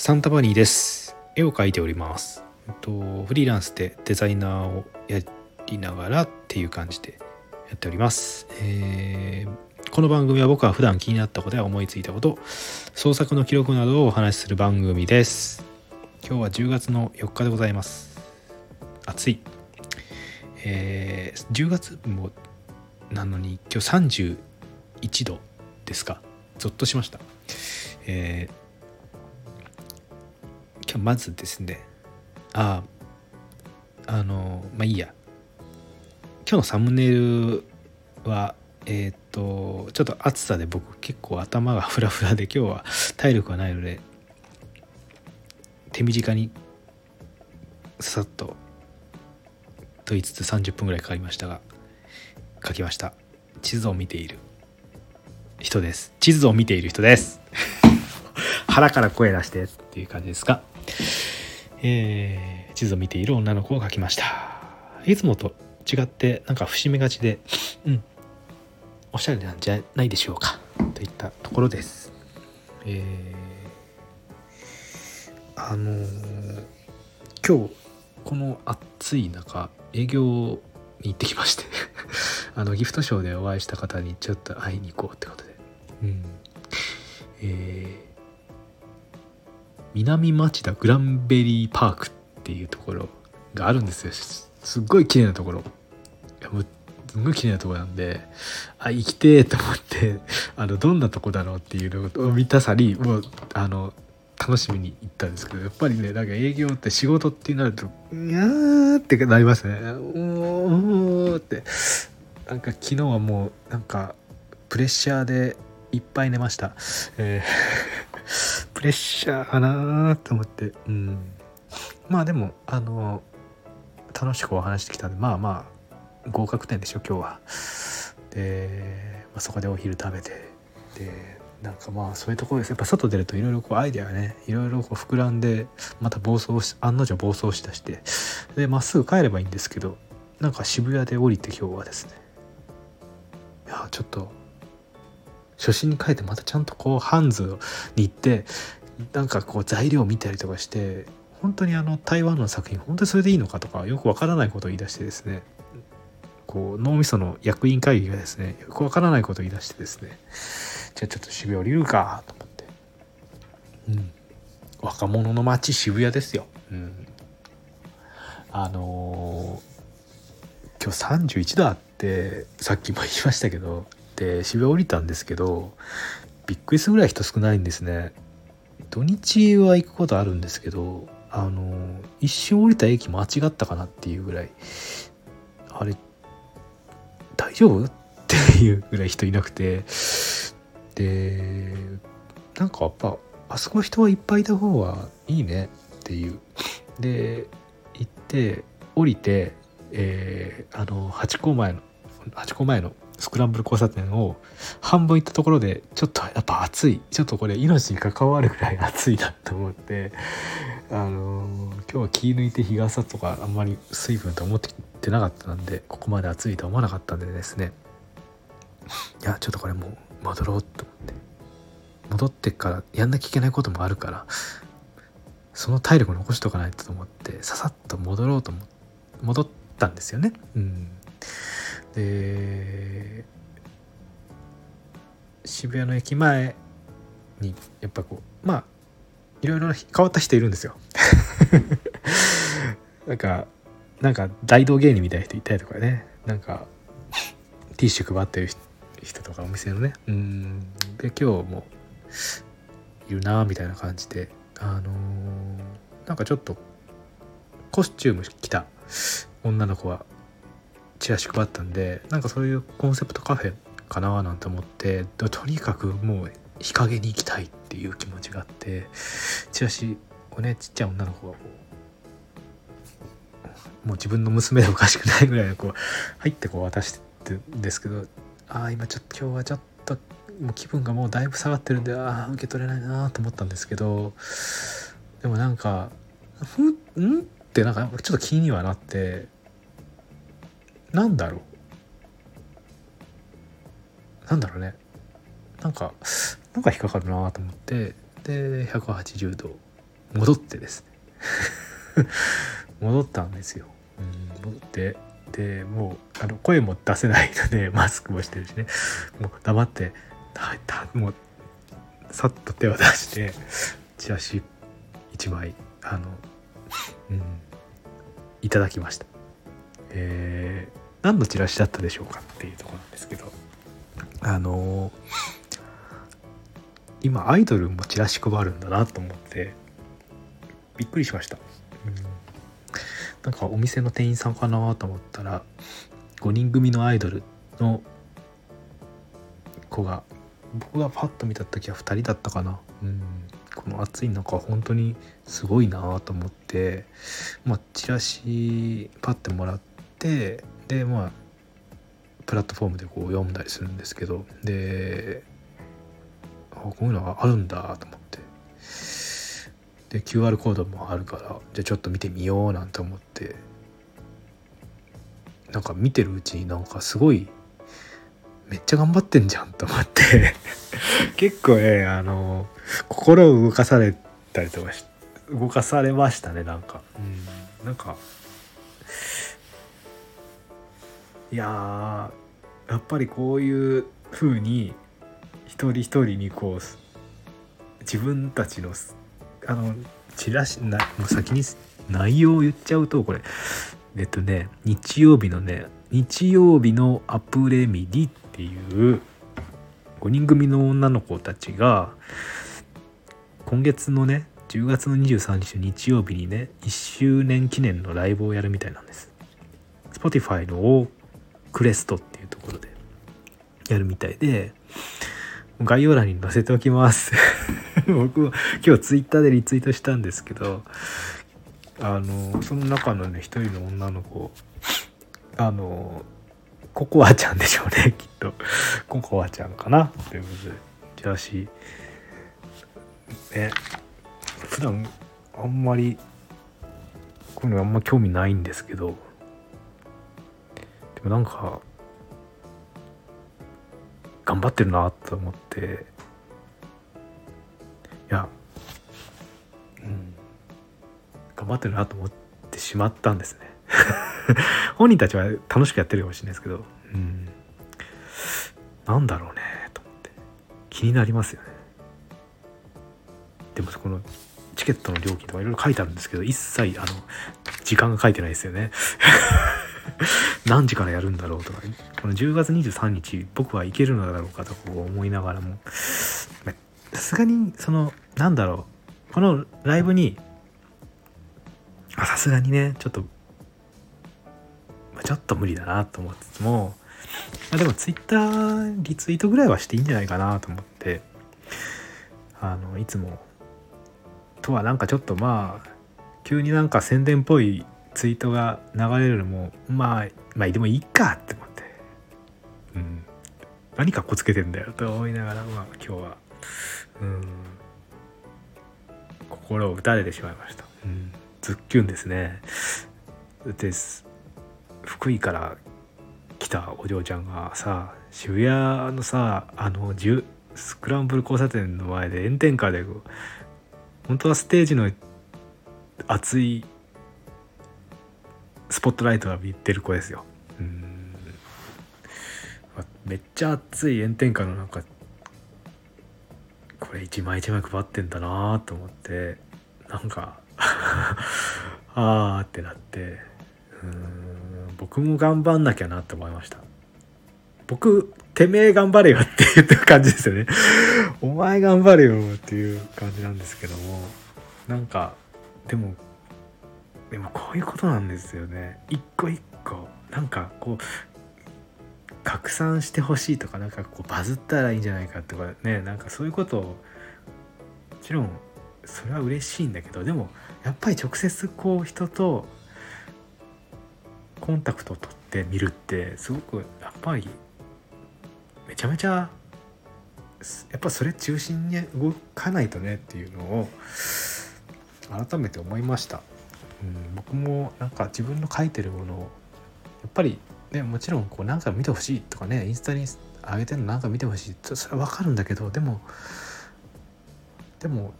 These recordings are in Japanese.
サンタバニーです。絵を描いております。えっとフリーランスでデザイナーをやりながらっていう感じでやっております、えーこの番組は僕は普段気になったことや思いついたこと創作の記録などをお話しする番組です。今日は10月の4日でございます。暑い。えー10月もなのに今日31度ですか。ゾッとしました。えーまずですねあああのまあいいや。今日のサムネイルはえーっとちょっと暑さで僕結構頭がフラフラで今日は体力がないので手短にさっとと言いつつ30分ぐらいかかりましたが書きました。地図を見ている人です。地図を見ている人です。腹から声出してっていう感じですがえー地図を見ている女の子を描きました。いつもと違ってなんか節目がちでうんおしゃれなんじゃないでしょうか。といったところです。えーあのー今日この暑い中営業に行ってきまして あのギフトショーでお会いした方にちょっと会いに行こうってことで。うん。えー南町田グランベリーパークっていうところがあるんですよ。すすっごい綺麗なところ。いやもうすごい綺麗なところなんであ行きてーと思って あのどんなとこだろうっていうのを見たさにもうあの楽しみに行ったんですけどやっぱりねなんか営業って仕事ってなると「にゃー」ってなりますね「うーん」って。なんか昨日はもうなんかプレッシャーでいっぱい寝ました、えープレッシャーかなと思って。うん。まあでもあの楽しくお話してきたんでまあまあ合格点でしょ今日は。で、まあ、そこでお昼食べて。でなんかまあそういうところです。やっぱ外出るといろいろこうアイデアがねいろいろ膨らんでまた暴走し案の定暴走しだして。でまっすぐ帰ればいいんですけどなんか渋谷で降りて今日はですね。いやちょっと初心に帰ってまたちゃんとこうハンズに行ってなんかこう材料を見たりとかして本当にあの台湾の作品本当にそれでいいのかとかよくわからないことを言い出してですね。こう脳みその役員会議がですねよくわからないことを言い出してですね。じゃあちょっと渋谷降りるかと思って。うん。若者の街渋谷ですよ。うん。あのー今日31度あってさっきも言いましたけどで渋谷降りたんですけどびっくりするぐらい人少ないんですね。土日は行くことあるんですけどあの一瞬降りた駅間違ったかなっていうぐらいあれ大丈夫？っていうぐらい人いなくて。でなんかやっぱあそこ人はいっぱいいた方がいいねっていう。で行って降りて、えーあのハチ公前のハチ公前のスクランブル交差点を半分行ったところでちょっとやっぱ暑い。ちょっとこれ命に関わるぐらい暑いなと思って。あのー今日は気抜いて日傘とかあんまり水分と思ってってなかったんでここまで暑いと思わなかったんでですね。いやちょっとこれもう戻ろうと思って。戻ってからやんなきゃいけないこともあるからその体力残しとかないとと思ってささっと戻ろうと思って戻ったんですよね。うん、で渋谷の駅前にやっぱこうまあいろいろ変わった人いるんですよ。なんかなんか大道芸人みたいな人いたりとかね。なんかティッシュ配ってる人とかお店のね。うん。で今日もいるなみたいな感じで。あのーなんかちょっとコスチューム着た女の子はチラシ配ったんでなんかそういうコンセプトカフェかななんて思ってとにかくもう日陰に行きたいっていう気持ちがあってチラシをねちっちゃい女の子がこうもう自分の娘でおかしくないぐらいこう入ってこう渡してるんですけどああ今ちょっと今日はちょっともう気分がもうだいぶ下がってるんでああ受け取れないなと思ったんですけどでもなんかふんんってなんかちょっと気にはなってなんだろうなんだろうねなんかなんか引っかかるなと思ってで180度戻ってですね 戻ったんですよ。うん、戻ってでもうあの声も出せないので マスクもしてるしねもう黙ってもうさっと手を出してチラシ1枚あの、うん、いただきました。えー、何のチラシだったでしょうかっていうとこなんですけど。あの今アイドルもチラシ配るんだなと思ってびっくりしました、うん、なんかお店の店員さんかなと思ったら5人組のアイドルの子が僕がパッと見た時は2人だったかな、うん、この暑い中本当にすごいなと思ってまあチラシパッてもらっててでまあプラットフォームでこう読んだりするんですけどでこういうのがあるんだと思って。で QR コードもあるからじゃあちょっと見てみようなんて思って。なんか見てるうちになんかすごいめっちゃ頑張ってんじゃんと思って。結構ねあの心を動かされたりとか動かされましたねなんか、うん、なんかいややっぱりこういう風に一人一人にこう自分たちのあのチラシなもう先に内容を言っちゃうとこれ。えっとね日曜日のね日曜日のアプレミディっていう5人組の女の子たちが今月のね10月の23日日曜日にね1周年記念のライブをやるみたいなんです。Spotify のクレストっていうところでやるみたいで概要欄に載せておきます。僕も今日ツイッターでリツイートしたんですけどあのその中のね一人の女の子あのココアちゃんでしょうね きっと。ココアちゃんかな？ということでチラシね普段あんまりこういうのあんま興味ないんですけどなんか頑張ってるなと思って。いやうん。頑張ってるなと思ってしまったんですね。本人たちは楽しくやってるかもしれないですけどうん。なんだろうねと思って。気になりますよね。でもこのチケットの料金とかいろいろ書いてあるんですけど一切あの時間が書いてないですよね。何時からやるんだろうとか、この10月23日僕は行けるのだろうかと思いながらも。さすがにそのなんだろうこのライブにさすがにねちょっとちょっと無理だなと思ってつも、まあ、でもツイッターリツイートぐらいはしていいんじゃないかなと思って。あのいつもとはなんかちょっとまあ急になんか宣伝っぽいツイートが流れるのもまあまあでもいいかって思って。うん。何かっこつけてんだよと思いながらまあ今日は。うん。心を打たれてしまいました、うん、ズッキュンですね。です福井から来たお嬢ちゃんがさ渋谷のさあのスクランブル交差点の前で炎天下で本当はステージの熱いスポットライトが浴びてる子ですよ。うん。めっちゃ熱い炎天下の中これ一枚一枚配ってんだなと思ってなんか あーってなってうん。僕も頑張んなきゃなって思いました。僕てめえ頑張れよって言ってる感じですよね。お前頑張れよっていう感じなんですけどもなんかでもでもこういうことなんですよね一個一個なんかこう拡散してほしいとかなんかこうバズったらいいんじゃないかとかねなんかそういうことをもちろんそれは嬉しいんだけどでもやっぱり直接こう人とコンタクトを取ってみるってすごくやっぱりめちゃめちゃやっぱそれ中心に動かないとねっていうのを改めて思いました。うん、僕もなんか自分の書いてるものをやっぱりねもちろんこう何回も見てほしいとかねインスタに上げてるの何か見てほしいそれは分かるんだけどでもでも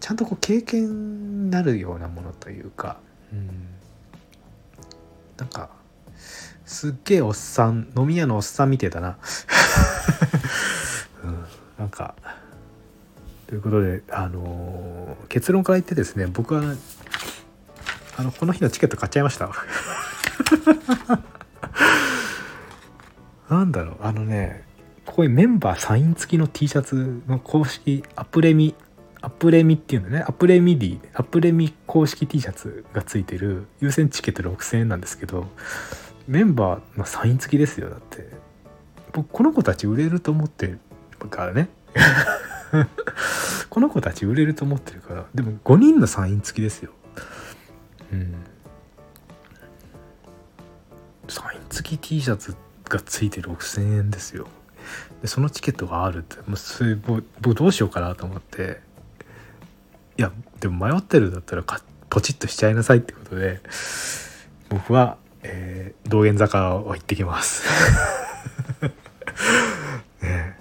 ちゃんとこう経験になるようなものというか、うん、なんかすっげえおっさん飲み屋のおっさんみてえだな、うん、なんかということであのー、結論から言ってですね僕はあのこの日のチケット買っちゃいました。なんだろう。あのねここにメンバーサイン付きの T シャツの公式アプレミアプレミっていうのね。アプレミディアプレミ公式 T シャツが付いてる優先チケット6000円なんですけどメンバーのサイン付きですよだって。僕この子たち売れると思ってる。からね。この子たち売れると思ってるからでも5人のサイン付きですよ。うん。サイン付き T シャツがついて6,000円ですよ。でそのチケットがあるってもうそれ僕どうしようかなと思って。いやでも迷ってるんだったらかポチッとしちゃいなさいってことで僕は、えー、道玄坂を行ってきます。ね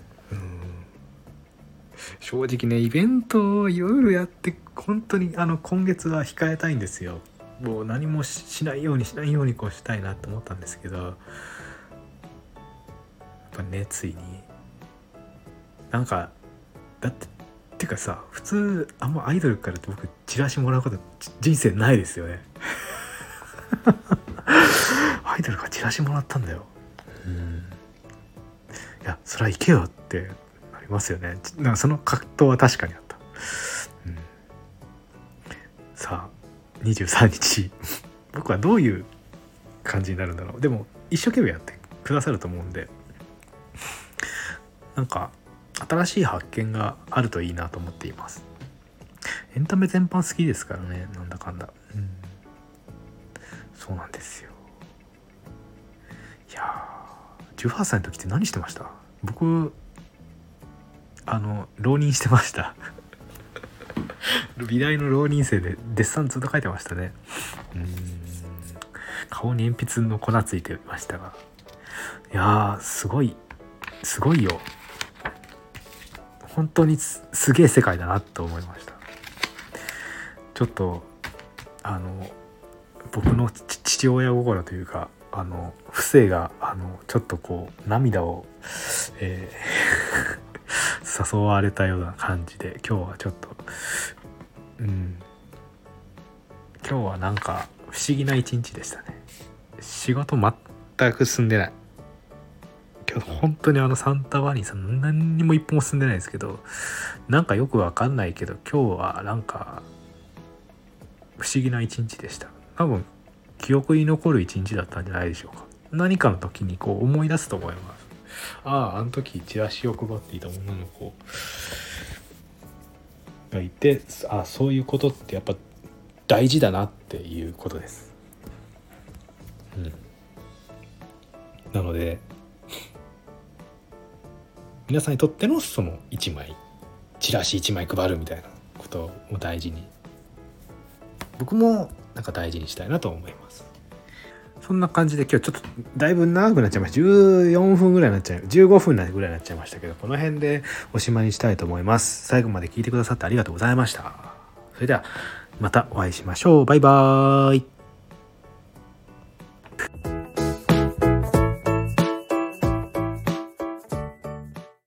正直ねイベントをいろいろやって本当にあの今月は控えたいんですよ。もう何もしないようにしないようにこうしたいなと思ったんですけどやっぱねついに。なんかだってっていうかさ普通あんまアイドルからって僕チラシもらうこと人生ないですよね。アイドルからチラシもらったんだよ。うん。いやそりゃ行けよってなりますよね。なんかその葛藤は確かにあった、うん、さあ23日。僕はどういう感じになるんだろう。でも一生懸命やってくださると思うんで。なんか新しい発見があるといいなと思っています。エンタメ全般好きですからね。なんだかんだ。うん。そうなんですよ。いや18歳の時って何してました？僕あの浪人してました。美大の浪人生でデッサンずっと書いてましたね。うん。顔に鉛筆の粉ついてましたが。いやーすごいすごいよ。本当にすげえ世界だなと思いました。ちょっとあの僕の父親心というかあの不正があのちょっとこう涙を、えー、誘われたような感じで今日はちょっとうん。今日はなんか不思議な一日でしたね。仕事全く進んでない。今日本当にあのサンタバニーさん何にも一歩も進んでないですけどなんかよくわかんないけど今日はなんか不思議な一日でした。多分記憶に残る一日だったんじゃないでしょうか。何かの時にこう思い出すと思います。あああの時チラシを配っていた女の子がいてああそういうことってやっぱ大事だなっていうことです。うん。なので皆さんにとってのその1枚チラシ1枚配るみたいなことを大事に僕もなんか大事にしたいなと思います。そんな感じで今日ちょっとだいぶ長くなっちゃいました。14分ぐらいになっちゃう15分ぐらいになっちゃいましたけどこの辺でおしまいにしたいと思います。最後まで聞いてくださってありがとうございました。それではまたお会いしましょう。バイバーイ。